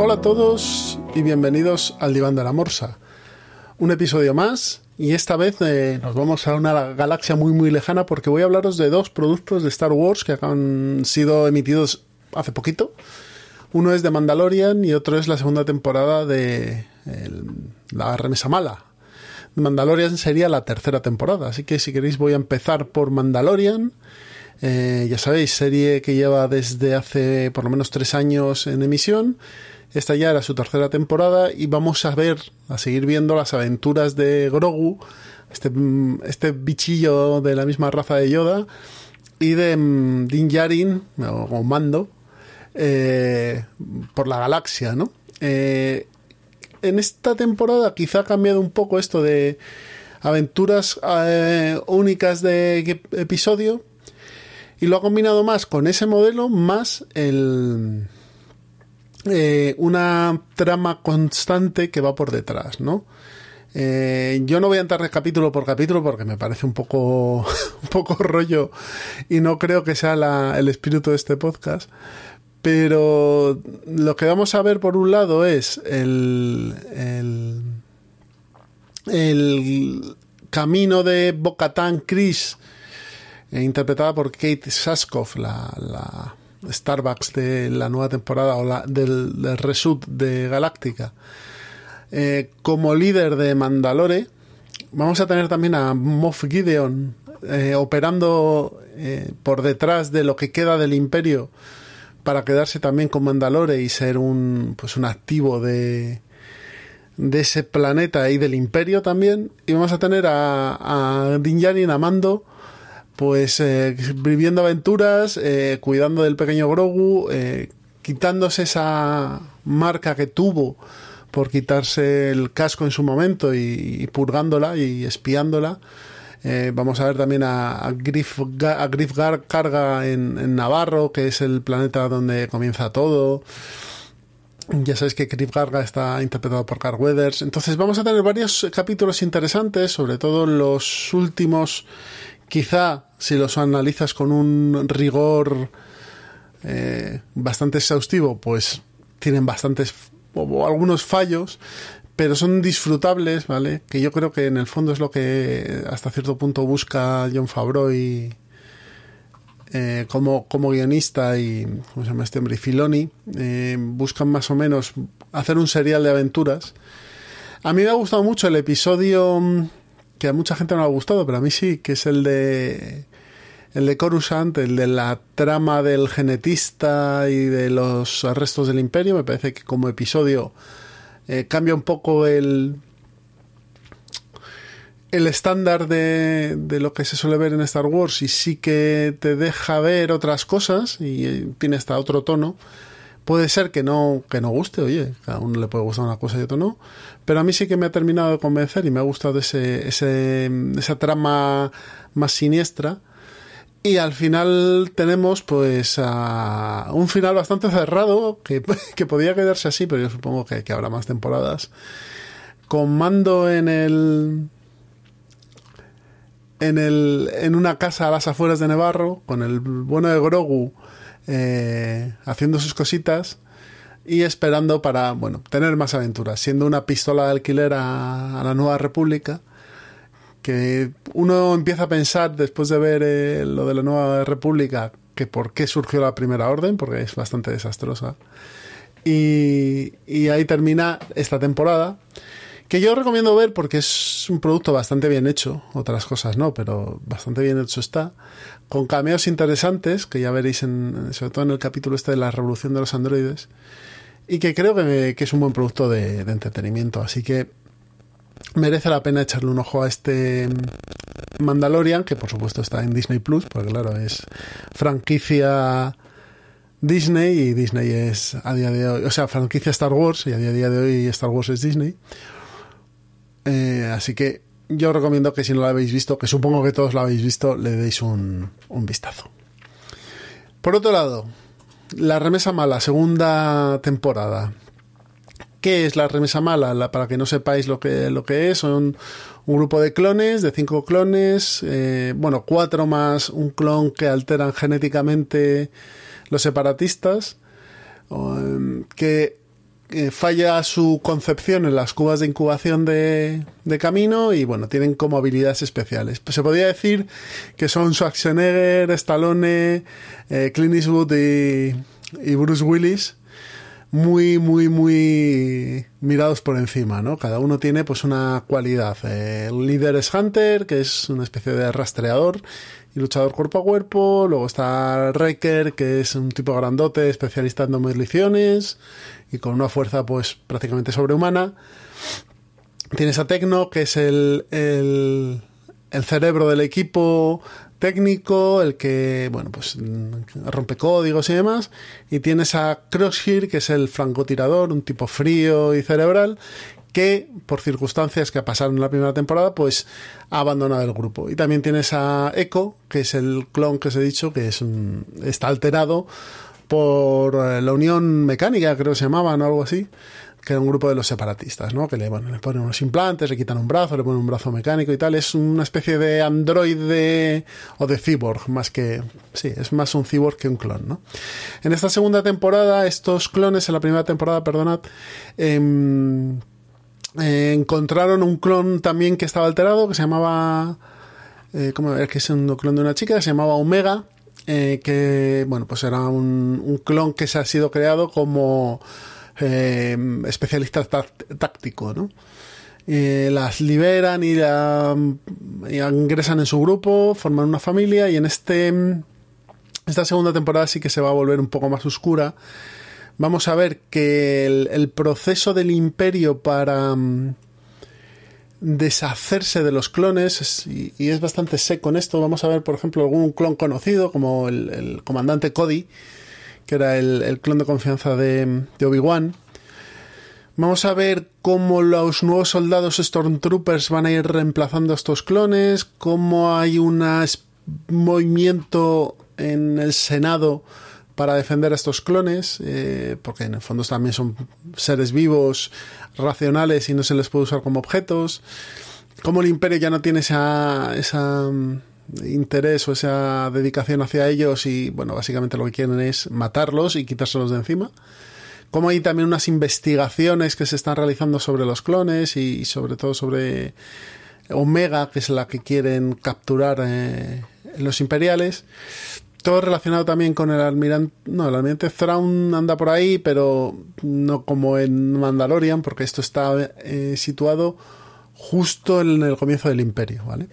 Hola a todos y bienvenidos al Diván de la Morsa. Un episodio más y esta vez eh, nos vamos a una galaxia muy muy lejana porque voy a hablaros de dos productos de Star Wars que han sido emitidos hace poquito. Uno es de Mandalorian y otro es la segunda temporada de La Remesa Mala. Mandalorian sería la tercera temporada, así que si queréis voy a empezar por Mandalorian. Eh, ya sabéis, serie que lleva desde hace por lo menos tres años en emisión. Esta ya era su tercera temporada y vamos a ver, a seguir viendo las aventuras de Grogu, este, este bichillo de la misma raza de Yoda, y de mm, Din Djarin, o Mando, eh, por la galaxia, ¿no? Eh, en esta temporada quizá ha cambiado un poco esto de aventuras eh, únicas de episodio y lo ha combinado más con ese modelo más el una trama constante que va por detrás, ¿no? yo no voy a entrar capítulo por capítulo porque me parece un poco, un poco rollo y no creo que sea el espíritu de este podcast. Pero lo que vamos a ver por un lado es el, el, camino de Bocatán Chris, eh, interpretada por Kate Saskoff, la, la, Starbucks de la nueva temporada o la, del, del de Galáctica, eh, como líder de Mandalore. Vamos a tener también a Moff Gideon eh, operando por detrás de lo que queda del imperio para quedarse también con Mandalore y ser un, pues un activo de, de ese planeta y del imperio también. Y vamos a tener a, a Din amando pues eh, viviendo aventuras, eh, cuidando del pequeño Grogu, eh, quitándose esa marca que tuvo por quitarse el casco en su momento y purgándola y espiándola vamos a ver también a, Griff, a Carga en, Navarro, que es el planeta donde comienza todo. Ya sabéis que Griff Garga está interpretado por Carl Weathers. Entonces vamos a tener varios capítulos interesantes, sobre todo los últimos, quizá si los analizas con un rigor eh, bastante exhaustivo, pues tienen bastantes o algunos fallos, pero son disfrutables, ¿vale? Que yo creo que en el fondo es lo que hasta cierto punto busca John Favreau y eh, como, como guionista y ¿cómo se llama este hombre? Filoni eh, buscan más o menos hacer un serial de aventuras. A mí me ha gustado mucho el episodio mm, que a mucha gente no le ha gustado, pero a mí sí, que es el de el de Coruscant, el de la trama del genetista y de los restos del imperio, me parece que como episodio eh, cambia un poco el, el estándar de, de, lo que se suele ver en Star Wars y sí que te deja ver otras cosas y eh, tiene hasta otro tono. Puede ser que no, que no guste, oye, a uno le puede gustar una cosa y otro no, pero a mí sí que me ha terminado de convencer y me ha gustado ese, ese, esa trama más siniestra y al final tenemos pues un final bastante cerrado, que, que, podía quedarse así, pero yo supongo que, habrá más temporadas. Con mando en el. En, el, en una casa a las afueras de Nevarro, con el bueno de Grogu eh, haciendo sus cositas y esperando para, bueno, tener más aventuras, siendo una pistola de alquiler a la Nueva República que uno empieza a pensar después de ver eh, lo de la nueva república que por qué surgió la primera orden, porque es bastante desastrosa. Y, ahí termina esta temporada, que yo recomiendo ver porque es un producto bastante bien hecho, otras cosas no, pero bastante bien hecho está, con cameos interesantes, que ya veréis en, sobre todo en el capítulo este de la revolución de los androides, y que creo que, es un buen producto de entretenimiento. Así que merece la pena echarle un ojo a este Mandalorian, que por supuesto está en Disney Plus, porque claro, es franquicia Disney y Disney es a día de hoy, o sea, franquicia Star Wars y a día de hoy Star Wars es Disney. Eh, así que yo recomiendo que si no lo habéis visto, que supongo que todos lo habéis visto, le deis un, un vistazo. Por otro lado, La Remesa Mala, segunda temporada. ¿Qué es la remesa mala? para que no sepáis lo que, lo que es, son un grupo de clones, de cinco clones, eh, bueno, cuatro más un clon que alteran genéticamente los separatistas, em, que eh, falla su concepción en las cubas de incubación de, de, camino y bueno, tienen como habilidades especiales. Pues se podría decir que son Schwarzenegger, Stallone, eh, Clint Eastwood y, y, Bruce Willis muy, muy, muy mirados por encima, ¿no? Cada uno tiene pues una cualidad. el líder es Hunter, que es una especie de rastreador y luchador cuerpo a cuerpo. Luego está Reker, que es un tipo grandote, especialista en demoliciones y con una fuerza pues prácticamente sobrehumana. Tienes a Tecno, que es el, el, el cerebro del equipo técnico, el que, bueno, pues rompe códigos y demás. Y tienes a Crosshair, que es el francotirador, un tipo frío y cerebral, que por circunstancias que pasaron en la primera temporada, pues ha abandonado el grupo. Y también tienes a Echo, que es el clon que os he dicho, que es está alterado por eh, la Unión Mecánica, creo que se llamaban o algo así, que era un grupo de los separatistas, ¿no? Que le, ponen unos implantes, le quitan un brazo, le ponen un brazo mecánico y tal. Es una especie de androide o de cyborg, más que. Sí, es más un cyborg que un clon, ¿no? En esta segunda temporada, estos clones, en la primera temporada, perdonad, eh, eh, encontraron un clon también que estaba alterado, que se llamaba... Eh, ¿Cómo es que es un clon de una chica? Se llamaba Omega, eh, que, bueno, pues era un, un, clon que se ha sido creado como eh, especialista táctico, ¿no? las liberan y, la, ingresan en su grupo, forman una familia y en este esta segunda temporada sí que se va a volver un poco más oscura vamos a ver que el, proceso del imperio para mm, deshacerse de los clones, y, es bastante seco en esto, vamos a ver, por ejemplo, algún clon conocido, como el, comandante Cody, que era el, clon de confianza de, Obi-Wan. Vamos a ver cómo los nuevos soldados Stormtroopers van a ir reemplazando a estos clones, cómo hay un movimiento en el Senado para defender a estos clones, eh, porque en el fondo también son seres vivos, racionales y no se les puede usar como objetos. Como el imperio ya no tiene esa, esa interés o esa dedicación hacia ellos y bueno, básicamente lo que quieren es matarlos y quitárselos de encima. Como hay también unas investigaciones que se están realizando sobre los clones y, sobre todo sobre Omega, que es la que quieren capturar eh, los imperiales todo relacionado también con el almirante. No, el almirante Thrawn anda por ahí, pero no como en Mandalorian, porque esto está eh, situado justo en el comienzo del Imperio, ¿vale?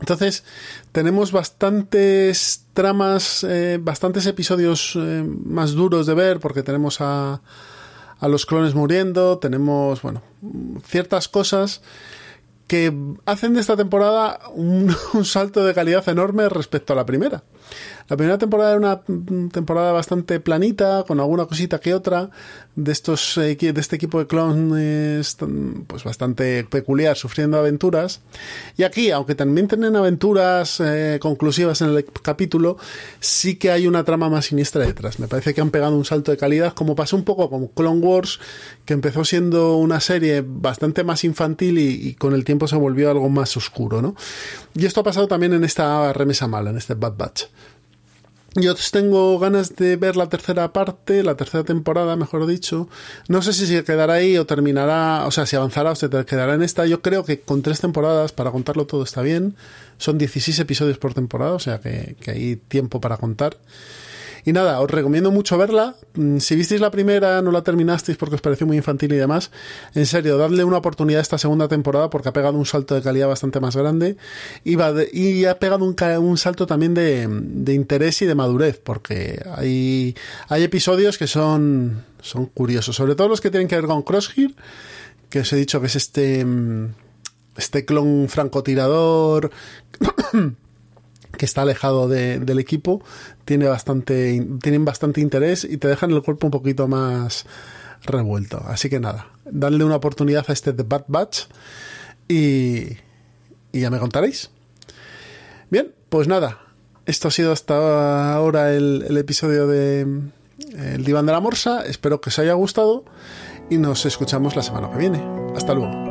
Entonces, tenemos bastantes tramas, eh, bastantes episodios eh, más duros de ver, porque tenemos a, a los clones muriendo, tenemos, bueno, ciertas cosas que hacen de esta temporada un, un salto de calidad enorme respecto a la primera. La primera temporada era una temporada bastante planita, con alguna cosita que otra, de estos eh, de este equipo de clones pues bastante peculiar, sufriendo aventuras. Y aquí, aunque también tienen aventuras eh, conclusivas en el capítulo, sí que hay una trama más siniestra detrás. Me parece que han pegado un salto de calidad, como pasó un poco con Clone Wars, que empezó siendo una serie bastante más infantil y, y con el tiempo se volvió algo más oscuro, ¿no? Y esto ha pasado también en esta remesa mala, en este Bad Batch. Yo tengo ganas de ver la tercera parte, la tercera temporada, mejor dicho. No sé si se quedará ahí o terminará, o sea, si avanzará o se quedará en esta. Yo creo que con tres temporadas, para contarlo todo está bien. Son 16 episodios por temporada, o sea que, que hay tiempo para contar. Y nada, os recomiendo mucho verla. Mm, si visteis la primera, no la terminasteis porque os pareció muy infantil y demás, en serio, dadle una oportunidad a esta segunda temporada porque ha pegado un salto de calidad bastante más grande y, ha pegado un, un salto también de, de, interés y de madurez porque hay, hay episodios que son, son curiosos, sobre todo los que tienen que ver con Crosshair, que os he dicho que es este, mm, este clon francotirador que está alejado de, del equipo, tiene bastante, tienen bastante interés y te dejan el cuerpo un poquito más revuelto. Así que nada, dadle una oportunidad a este The Bad Batch y, y ya me contaréis. Bien, pues nada, esto ha sido hasta ahora el, el episodio de El Diván de la Morsa. Espero que os haya gustado y nos escuchamos la semana que viene. Hasta luego.